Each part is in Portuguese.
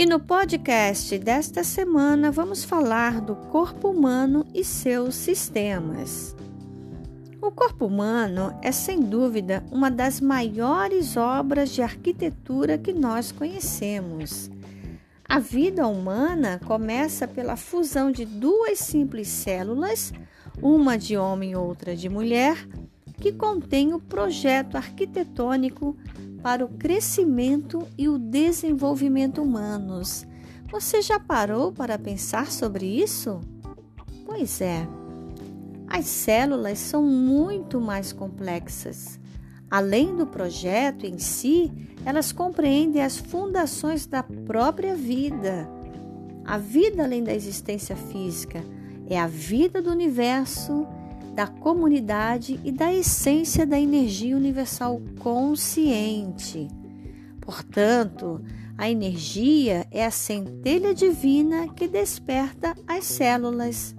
E no podcast desta semana vamos falar do corpo humano e seus sistemas. O corpo humano é sem dúvida uma das maiores obras de arquitetura que nós conhecemos. A vida humana começa pela fusão de duas simples células, uma de homem e outra de mulher, que contém o projeto arquitetônico para o crescimento e o desenvolvimento humanos. Você já parou para pensar sobre isso? Pois é. As células são muito mais complexas. Além do projeto em si, elas compreendem as fundações da própria vida. A vida além da existência física é a vida do universo da comunidade e da essência da energia universal consciente. Portanto, a energia é a centelha divina que desperta as células.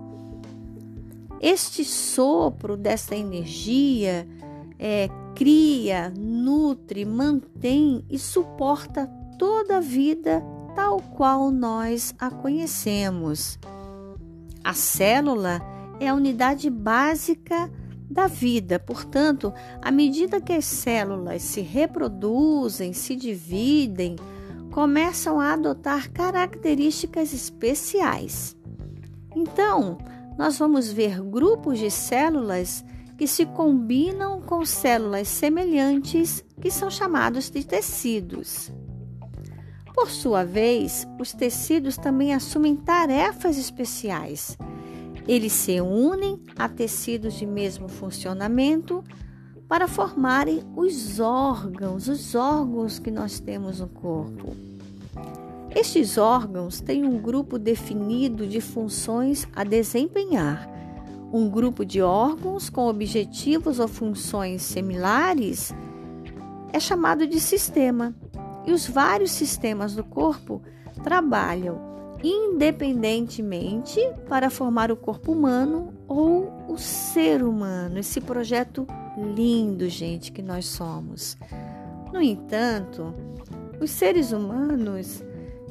Este sopro dessa energia é, cria, nutre, mantém e suporta toda a vida tal qual nós a conhecemos. A célula é a unidade básica da vida. Portanto, à medida que as células se reproduzem, se dividem, começam a adotar características especiais. Então, nós vamos ver grupos de células que se combinam com células semelhantes, que são chamados de tecidos. Por sua vez, os tecidos também assumem tarefas especiais eles se unem a tecidos de mesmo funcionamento para formarem os órgãos, os órgãos que nós temos no corpo. Estes órgãos têm um grupo definido de funções a desempenhar. Um grupo de órgãos com objetivos ou funções similares é chamado de sistema, e os vários sistemas do corpo trabalham independentemente para formar o corpo humano ou o ser humano, esse projeto lindo, gente, que nós somos. No entanto, os seres humanos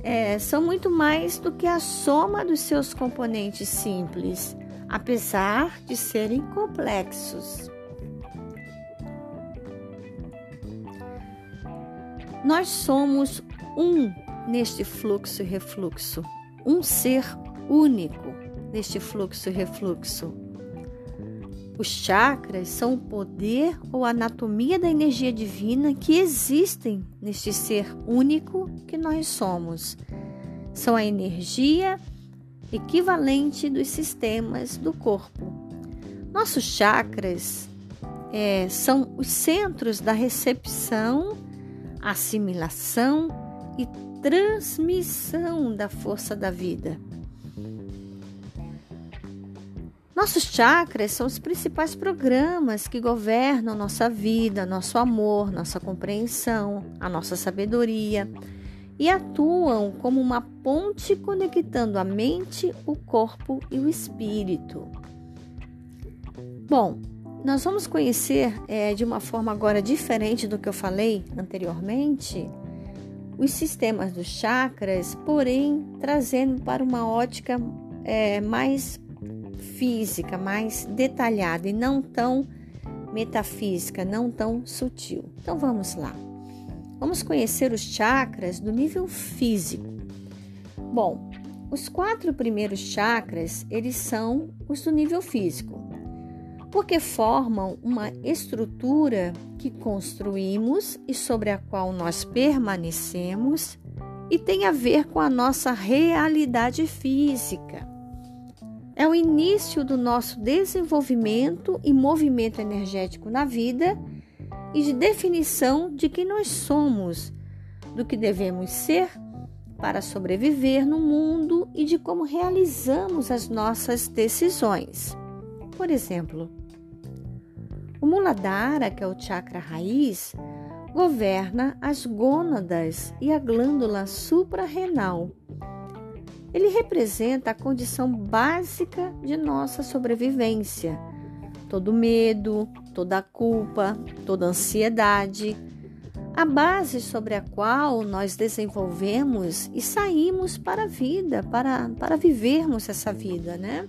é, são muito mais do que a soma dos seus componentes simples, apesar de serem complexos. Nós somos um neste fluxo e refluxo um ser único neste fluxo e refluxo. Os chakras são o poder ou anatomia da energia divina que existem neste ser único que nós somos. São a energia equivalente dos sistemas do corpo. Nossos chakras é, são os centros da recepção, assimilação e transmissão da força da vida. Nossos chakras são os principais programas que governam nossa vida, nosso amor, nossa compreensão, a nossa sabedoria e atuam como uma ponte conectando a mente, o corpo e o espírito. Bom, nós vamos conhecer é, de uma forma agora diferente do que eu falei anteriormente os sistemas dos chakras, porém trazendo para uma ótica é, mais física, mais detalhada e não tão metafísica, não tão sutil. Então vamos lá. Vamos conhecer os chakras do nível físico. Bom, os quatro primeiros chakras, eles são os do nível físico porque formam uma estrutura que construímos e sobre a qual nós permanecemos e tem a ver com a nossa realidade física. É o início do nosso desenvolvimento e movimento energético na vida e de definição de quem nós somos, do que devemos ser para sobreviver no mundo e de como realizamos as nossas decisões. Por exemplo, o Muladhara, que é o chakra raiz, governa as gônadas e a glândula suprarrenal. Ele representa a condição básica de nossa sobrevivência. Todo medo, toda culpa, toda ansiedade, a base sobre a qual nós desenvolvemos e saímos para a vida, para, para vivermos essa vida, né?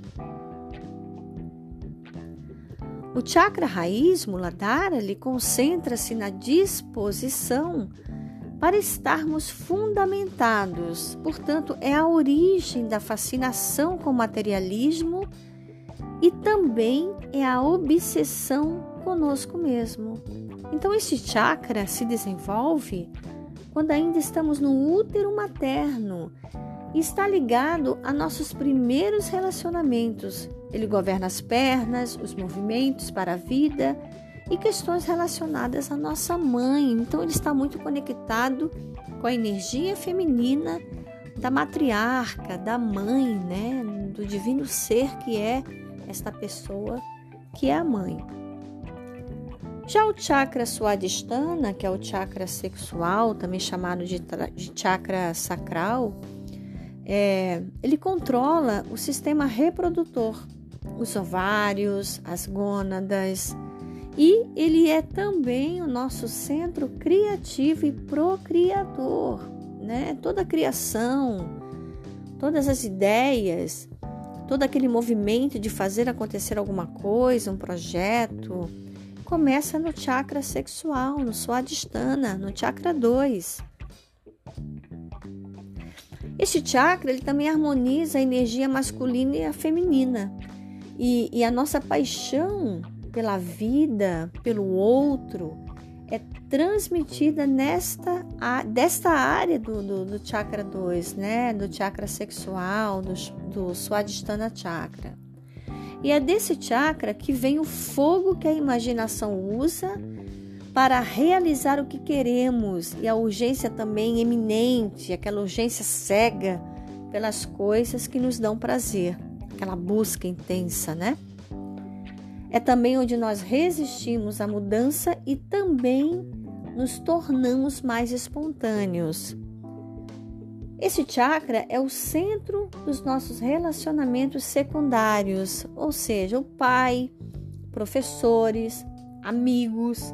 O chakra raiz, Muladhara, ele concentra-se na disposição para estarmos fundamentados. Portanto, é a origem da fascinação com o materialismo e também é a obsessão conosco mesmo. Então, esse chakra se desenvolve quando ainda estamos no útero materno e está ligado a nossos primeiros relacionamentos. Ele governa as pernas, os movimentos para a vida e questões relacionadas à nossa mãe. Então, ele está muito conectado com a energia feminina da matriarca, da mãe, né? Do divino ser que é esta pessoa que é a mãe. Já o chakra swadhisthana, que é o chakra sexual, também chamado de, de chakra sacral, é, ele controla o sistema reprodutor, os ovários, as gônadas, e ele é também o nosso centro criativo e procriador, né? Toda a criação, todas as ideias, todo aquele movimento de fazer acontecer alguma coisa, um projeto, começa no chakra sexual, no Swadhisthana, no chakra 2. Este chakra ele também harmoniza a energia masculina e a feminina. E, e a nossa paixão pela vida, pelo outro, é transmitida nesta desta área do, do, do chakra 2, né? Do chakra sexual, do, do Swadhisthana chakra. E é desse chakra que vem o fogo que a imaginação usa para realizar o que queremos e a urgência também eminente, aquela urgência cega pelas coisas que nos dão prazer, aquela busca intensa, né? É também onde nós resistimos à mudança e também nos tornamos mais espontâneos. Esse chakra é o centro dos nossos relacionamentos secundários, ou seja, o pai, professores, amigos,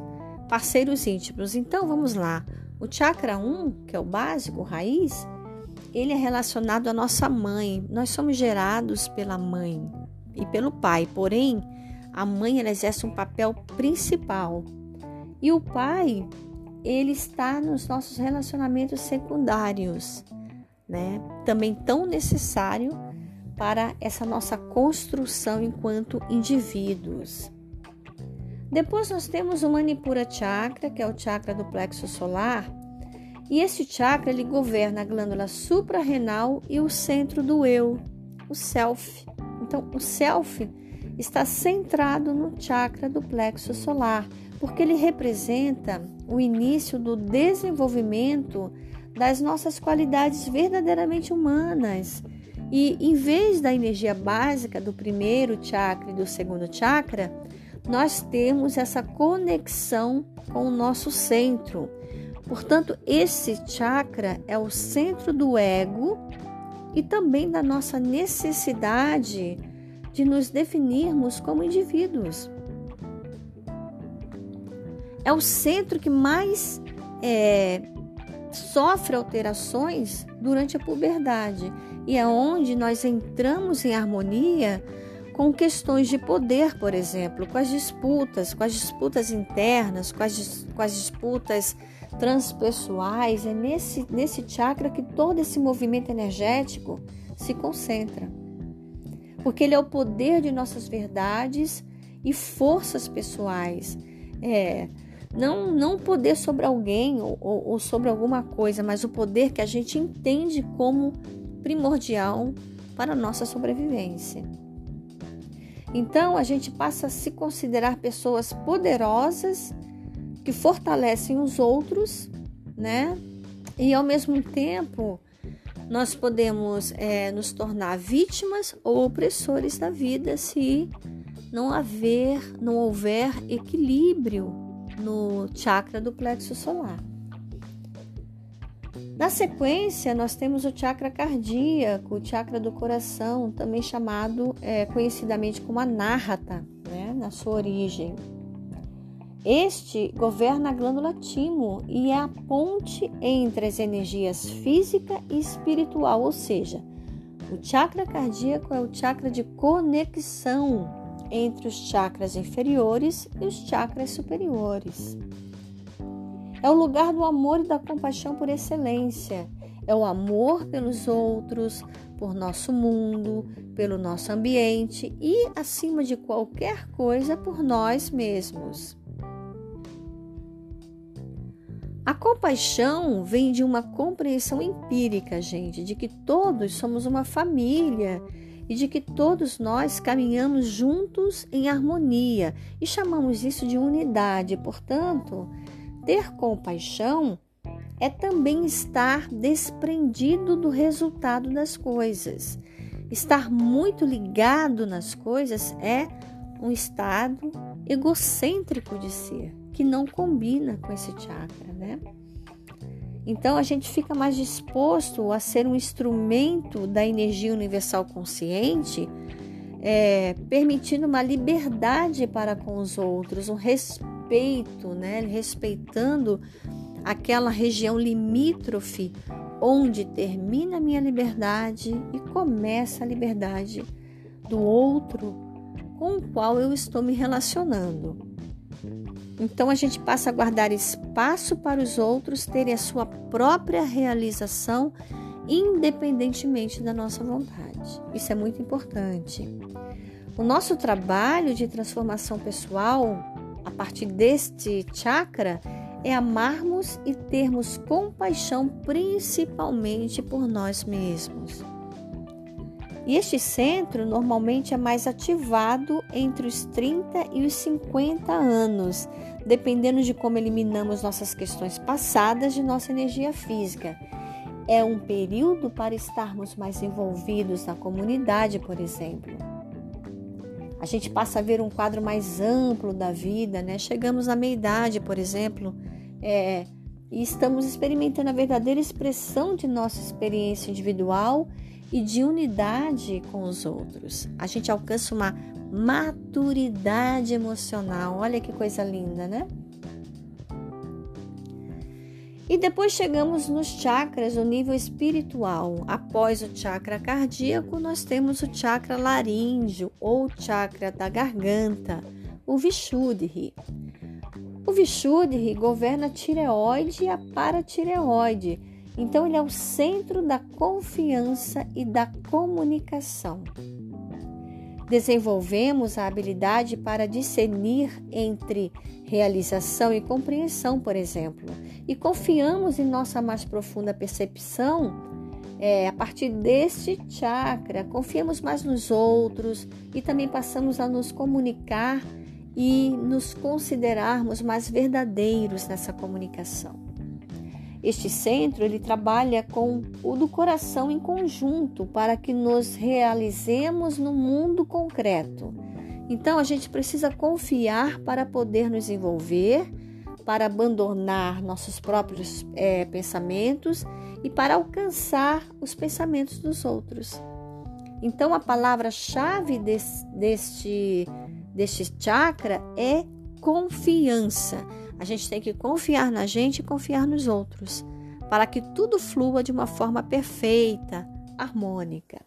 parceiros íntimos. Então vamos lá. O chakra 1, que é o básico, raiz, ele é relacionado à nossa mãe. Nós somos gerados pela mãe e pelo pai, porém, a mãe exerce um papel principal. E o pai, ele está nos nossos relacionamentos secundários né? Também tão necessário para essa nossa construção enquanto indivíduos. Depois nós temos o Manipura Chakra, que é o chakra do plexo solar, e esse chakra ele governa a glândula suprarrenal e o centro do eu, o self. Então, o self está centrado no chakra do plexo solar, porque ele representa o início do desenvolvimento das nossas qualidades verdadeiramente humanas. E em vez da energia básica do primeiro chakra e do segundo chakra, nós temos essa conexão com o nosso centro. Portanto, esse chakra é o centro do ego e também da nossa necessidade de nos definirmos como indivíduos. É o centro que mais é, sofre alterações durante a puberdade e é onde nós entramos em harmonia com questões de poder, por exemplo, com as disputas, com as disputas internas, com as, com as disputas transpessoais. É nesse, nesse chakra que todo esse movimento energético se concentra. Porque ele é o poder de nossas verdades e forças pessoais. É, não, não poder sobre alguém ou, ou, ou sobre alguma coisa, mas o poder que a gente entende como primordial para a nossa sobrevivência. Então a gente passa a se considerar pessoas poderosas que fortalecem os outros, né? E ao mesmo tempo nós podemos é, nos tornar vítimas ou opressores da vida se não haver, não houver equilíbrio no chakra do plexo solar. Na sequência, nós temos o chakra cardíaco, o chakra do coração, também chamado é, conhecidamente como anahata, né, na sua origem. Este governa a glândula timo e é a ponte entre as energias física e espiritual, ou seja, o chakra cardíaco é o chakra de conexão entre os chakras inferiores e os chakras superiores. É o lugar do amor e da compaixão por excelência. É o amor pelos outros, por nosso mundo, pelo nosso ambiente e, acima de qualquer coisa, por nós mesmos. A compaixão vem de uma compreensão empírica, gente, de que todos somos uma família e de que todos nós caminhamos juntos em harmonia e chamamos isso de unidade. Portanto, ter compaixão é também estar desprendido do resultado das coisas. Estar muito ligado nas coisas é um estado egocêntrico de ser, que não combina com esse chakra, né? Então a gente fica mais disposto a ser um instrumento da energia universal consciente, é, permitindo uma liberdade para com os outros, um respeito, né? Respeitando aquela região limítrofe onde termina a minha liberdade e começa a liberdade do outro com o qual eu estou me relacionando. Então a gente passa a guardar espaço para os outros terem a sua própria realização, independentemente da nossa vontade. Isso é muito importante. O nosso trabalho de transformação pessoal, a partir deste chakra, é amarmos e termos compaixão principalmente por nós mesmos. E este centro normalmente é mais ativado entre os 30 e os 50 anos, dependendo de como eliminamos nossas questões passadas de nossa energia física. É um período para estarmos mais envolvidos na comunidade, por exemplo. A gente passa a ver um quadro mais amplo da vida, né? Chegamos à meia-idade, por exemplo, é, e estamos experimentando a verdadeira expressão de nossa experiência individual e de unidade com os outros. A gente alcança uma maturidade emocional. Olha que coisa linda, né? E depois chegamos nos chakras no nível espiritual. Após o chakra cardíaco, nós temos o chakra laríngeo ou chakra da garganta, o Vishuddhi. O Vishuddhi governa a tireoide e a paratireoide então, ele é o centro da confiança e da comunicação. Desenvolvemos a habilidade para discernir entre realização e compreensão, por exemplo, e confiamos em nossa mais profunda percepção é, a partir deste chakra, confiamos mais nos outros e também passamos a nos comunicar e nos considerarmos mais verdadeiros nessa comunicação. Este centro ele trabalha com o do coração em conjunto para que nos realizemos no mundo concreto. Então a gente precisa confiar para poder nos envolver, para abandonar nossos próprios é, pensamentos e para alcançar os pensamentos dos outros. Então a palavra-chave deste, deste, deste chakra é confiança. A gente tem que confiar na gente e confiar nos outros, para que tudo flua de uma forma perfeita, harmônica.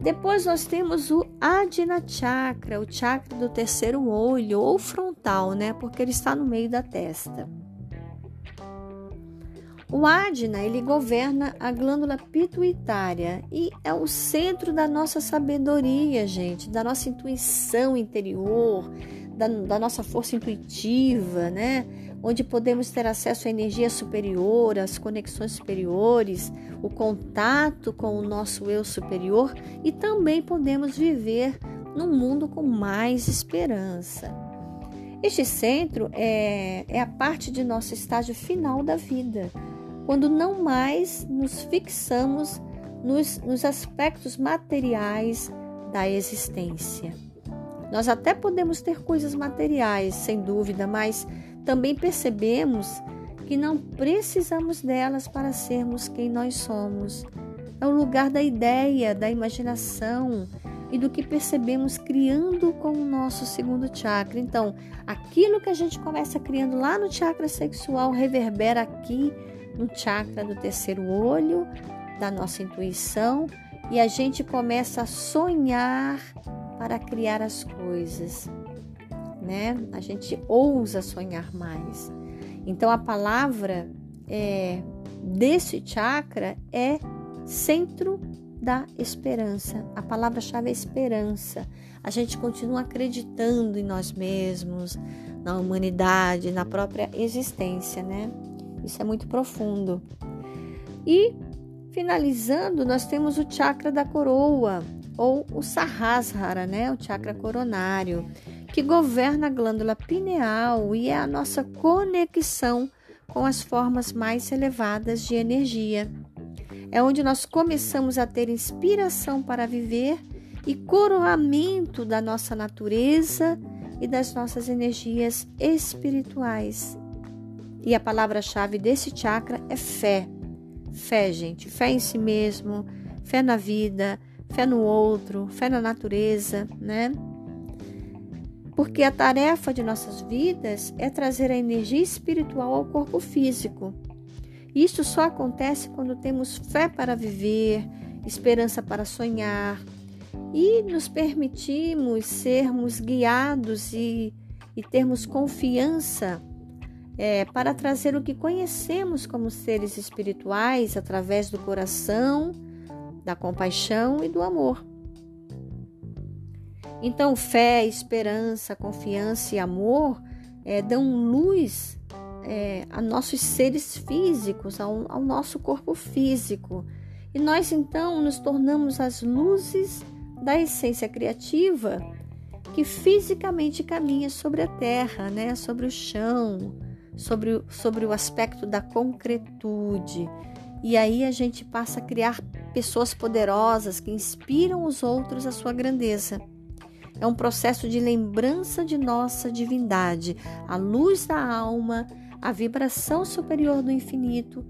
Depois nós temos o Adina Chakra, o chakra do terceiro olho ou frontal, né? Porque ele está no meio da testa. O Adina, ele governa a glândula pituitária e é o centro da nossa sabedoria, gente, da nossa intuição interior, da, da nossa força intuitiva, né? Onde podemos ter acesso à energia superior, às conexões superiores, o contato com o nosso eu superior e também podemos viver num mundo com mais esperança. Este centro é, é a parte de nosso estágio final da vida, quando não mais nos fixamos nos, nos aspectos materiais da existência. Nós até podemos ter coisas materiais, sem dúvida, mas também percebemos que não precisamos delas para sermos quem nós somos. É o lugar da ideia, da imaginação, e do que percebemos criando com o nosso segundo chakra. Então, aquilo que a gente começa criando lá no chakra sexual reverbera aqui no chakra do terceiro olho, da nossa intuição, e a gente começa a sonhar para criar as coisas, né? A gente ousa sonhar mais. Então, a palavra é, desse chakra é centro da esperança. A palavra-chave é esperança. A gente continua acreditando em nós mesmos, na humanidade, na própria existência, né? Isso é muito profundo. E finalizando, nós temos o chakra da coroa ou o Sahasrara, né? O chakra coronário, que governa a glândula pineal e é a nossa conexão com as formas mais elevadas de energia. É onde nós começamos a ter inspiração para viver e coroamento da nossa natureza e das nossas energias espirituais. E a palavra-chave desse chakra é fé. Fé, gente, fé em si mesmo, fé na vida, fé no outro, fé na natureza, né? Porque a tarefa de nossas vidas é trazer a energia espiritual ao corpo físico. Isso só acontece quando temos fé para viver, esperança para sonhar e nos permitimos sermos guiados e, e termos confiança é, para trazer o que conhecemos como seres espirituais através do coração, da compaixão e do amor. Então, fé, esperança, confiança e amor é, dão luz é, a nossos seres físicos, ao, ao nosso corpo físico. E nós então nos tornamos as luzes da essência criativa que fisicamente caminha sobre a terra, né? sobre o chão, sobre, sobre o aspecto da concretude. E aí a gente passa a criar pessoas poderosas que inspiram os outros à sua grandeza. É um processo de lembrança de nossa divindade, a luz da alma a vibração superior do infinito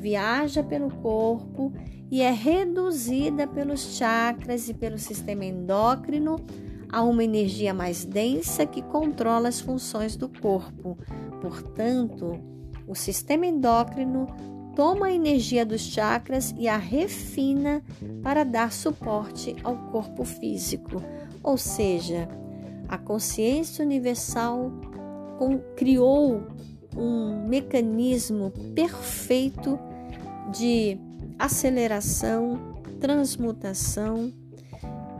viaja pelo corpo e é reduzida pelos chakras e pelo sistema endócrino a uma energia mais densa que controla as funções do corpo. Portanto, o sistema endócrino toma a energia dos chakras e a refina para dar suporte ao corpo físico. Ou seja, a consciência universal criou um mecanismo perfeito de aceleração, transmutação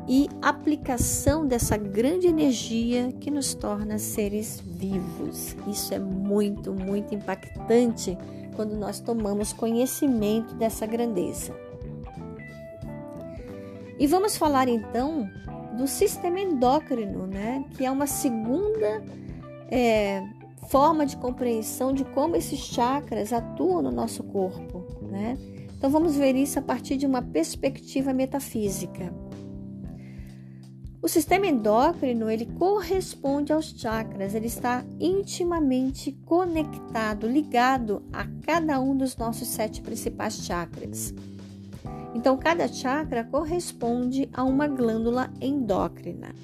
e aplicação dessa grande energia que nos torna seres vivos. Isso é muito, muito impactante quando nós tomamos conhecimento dessa grandeza. E vamos falar então do sistema endócrino, né? Que é uma segunda é, forma de compreensão de como esses chakras atuam no nosso corpo, né? Então vamos ver isso a partir de uma perspectiva metafísica. O sistema endócrino, ele corresponde aos chakras, ele está intimamente conectado, ligado a cada um dos nossos sete principais chakras. Então, cada chakra corresponde a uma glândula endócrina.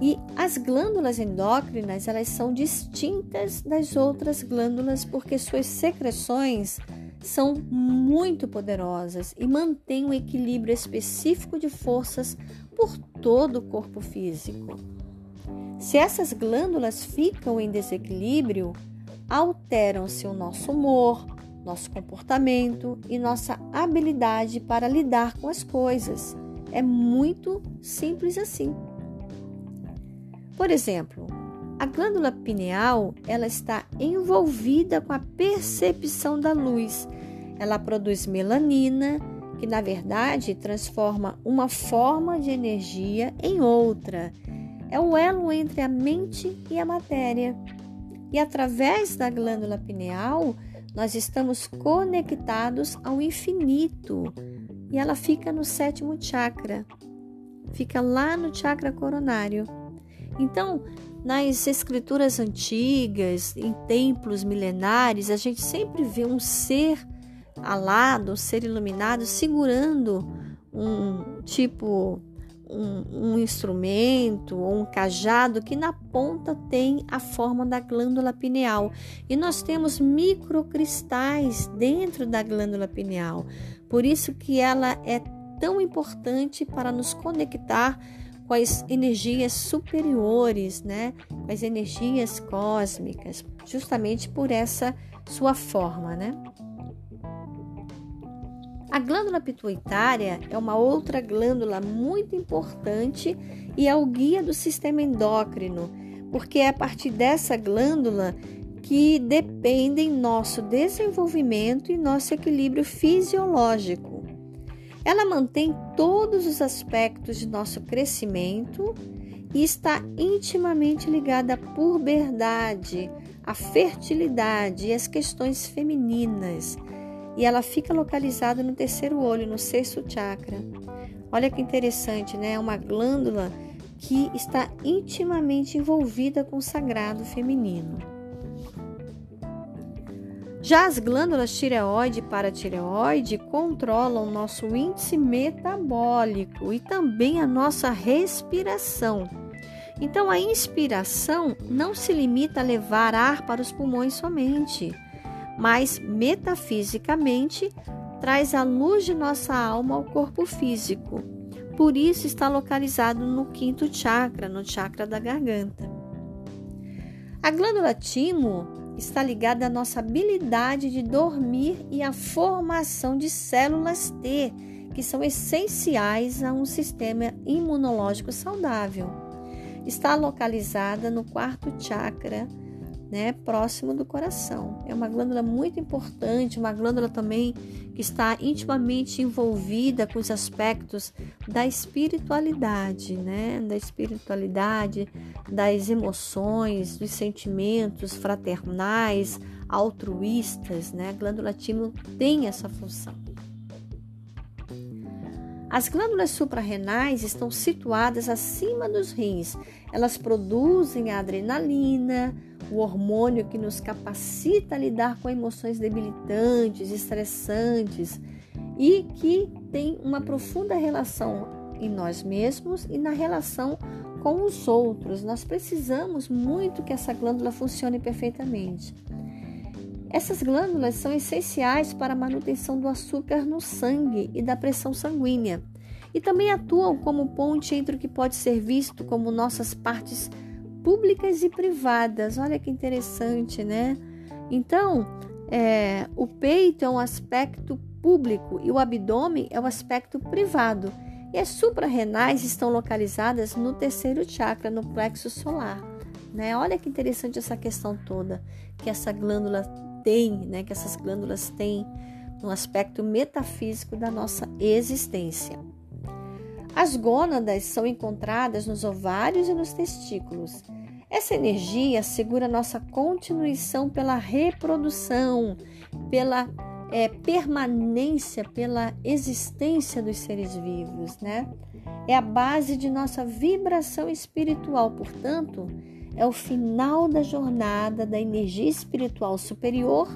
E as glândulas endócrinas, elas são distintas das outras glândulas porque suas secreções são muito poderosas e mantêm um equilíbrio específico de forças por todo o corpo físico. Se essas glândulas ficam em desequilíbrio, alteram-se o nosso humor, nosso comportamento e nossa habilidade para lidar com as coisas. É muito simples assim. Por exemplo, a glândula pineal, ela está envolvida com a percepção da luz. Ela produz melanina, que na verdade transforma uma forma de energia em outra. É o elo entre a mente e a matéria. E através da glândula pineal, nós estamos conectados ao infinito. E ela fica no sétimo chakra. Fica lá no chakra coronário. Então, nas escrituras antigas, em templos milenares, a gente sempre vê um ser alado, ser iluminado, segurando um tipo um, um, instrumento ou um cajado que na ponta tem a forma da glândula pineal e nós temos microcristais dentro da glândula pineal. Por isso que ela é tão importante para nos conectar com as energias superiores, né? Com as energias cósmicas, justamente por essa sua forma, né? A glândula pituitária é uma outra glândula muito importante e é o guia do sistema endócrino, porque é a partir dessa glândula que dependem nosso desenvolvimento e nosso equilíbrio fisiológico. Ela mantém todos os aspectos de nosso crescimento e está intimamente ligada à puberdade, à fertilidade e às questões femininas e ela fica localizada no terceiro olho, no sexto chakra. Olha que interessante, né? É uma glândula que está intimamente envolvida com o sagrado feminino. Já as glândulas tireoide e paratireoide controlam nosso índice metabólico e também a nossa respiração. Então, a inspiração não se limita a levar ar para os pulmões somente mas metafisicamente traz a luz de nossa alma ao corpo físico. Por isso está localizado no quinto chakra, no chakra da garganta. A glândula timo está ligada à nossa habilidade de dormir e à formação de células T, que são essenciais a um sistema imunológico saudável. Está localizada no quarto chakra né, próximo do coração. É uma glândula muito importante, uma glândula também que está intimamente envolvida com os aspectos da espiritualidade, né, da espiritualidade, das emoções, dos sentimentos fraternais, altruístas, né? A glândula timo tem essa função. As glândulas suprarrenais estão situadas acima dos rins. Elas produzem a adrenalina, o hormônio que nos capacita a lidar com emoções debilitantes, estressantes e que tem uma profunda relação em nós mesmos e na relação com os outros. Nós precisamos muito que essa glândula funcione perfeitamente. Essas glândulas são essenciais para a manutenção do açúcar no sangue e da pressão sanguínea, e também atuam como ponte entre o que pode ser visto como nossas partes públicas e privadas. Olha que interessante, né? Então, é, o peito é um aspecto público e o abdômen é o um aspecto privado. E as suprarrenais estão localizadas no terceiro chakra, no plexo solar. Né? Olha que interessante essa questão toda que essa glândula tem, né? que essas glândulas têm no aspecto metafísico da nossa existência. As gônadas são encontradas nos ovários e nos testículos. Essa energia assegura nossa continuação pela reprodução, pela é, permanência, pela existência dos seres vivos, né? É a base de nossa vibração espiritual, portanto, é o final da jornada da energia espiritual superior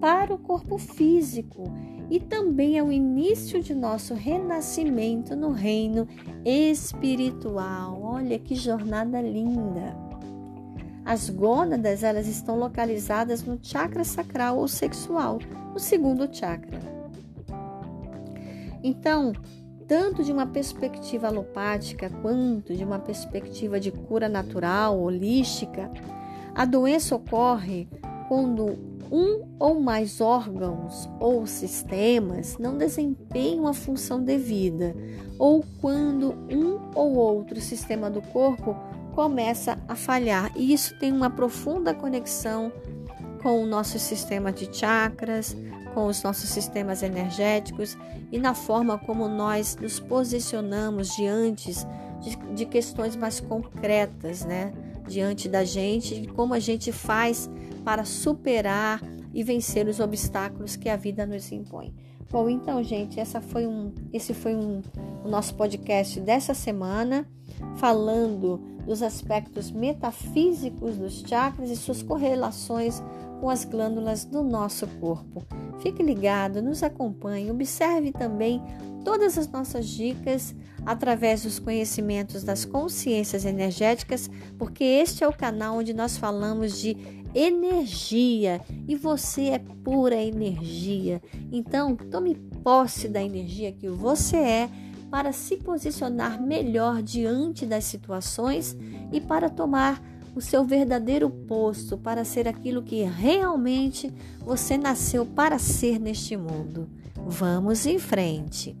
para o corpo físico e também é o início de nosso renascimento no reino espiritual. Olha que jornada linda! As gônadas, elas estão localizadas no chakra sacral ou sexual, no segundo chakra. Então, tanto de uma perspectiva alopática quanto de uma perspectiva de cura natural, holística, a doença ocorre quando um ou mais órgãos ou sistemas não desempenham a função devida, ou quando um ou outro sistema do corpo começa a falhar. E isso tem uma profunda conexão com o nosso sistema de chakras, com os nossos sistemas energéticos e na forma como nós nos posicionamos diante de, de questões mais concretas, né? Diante da gente, como a gente faz para superar e vencer os obstáculos que a vida nos impõe. Bom, então, gente, essa foi um, esse foi um, o nosso podcast dessa semana. falando dos aspectos metafísicos dos chakras e suas correlações com as glândulas do nosso corpo. Fique ligado, nos acompanhe, observe também todas as nossas dicas através dos conhecimentos das consciências energéticas, porque este é o canal onde nós falamos de energia e você é pura energia. Então, tome posse da energia que você é para se posicionar melhor diante das situações e para tomar o seu verdadeiro posto, para ser aquilo que realmente você nasceu para ser neste mundo. Vamos em frente.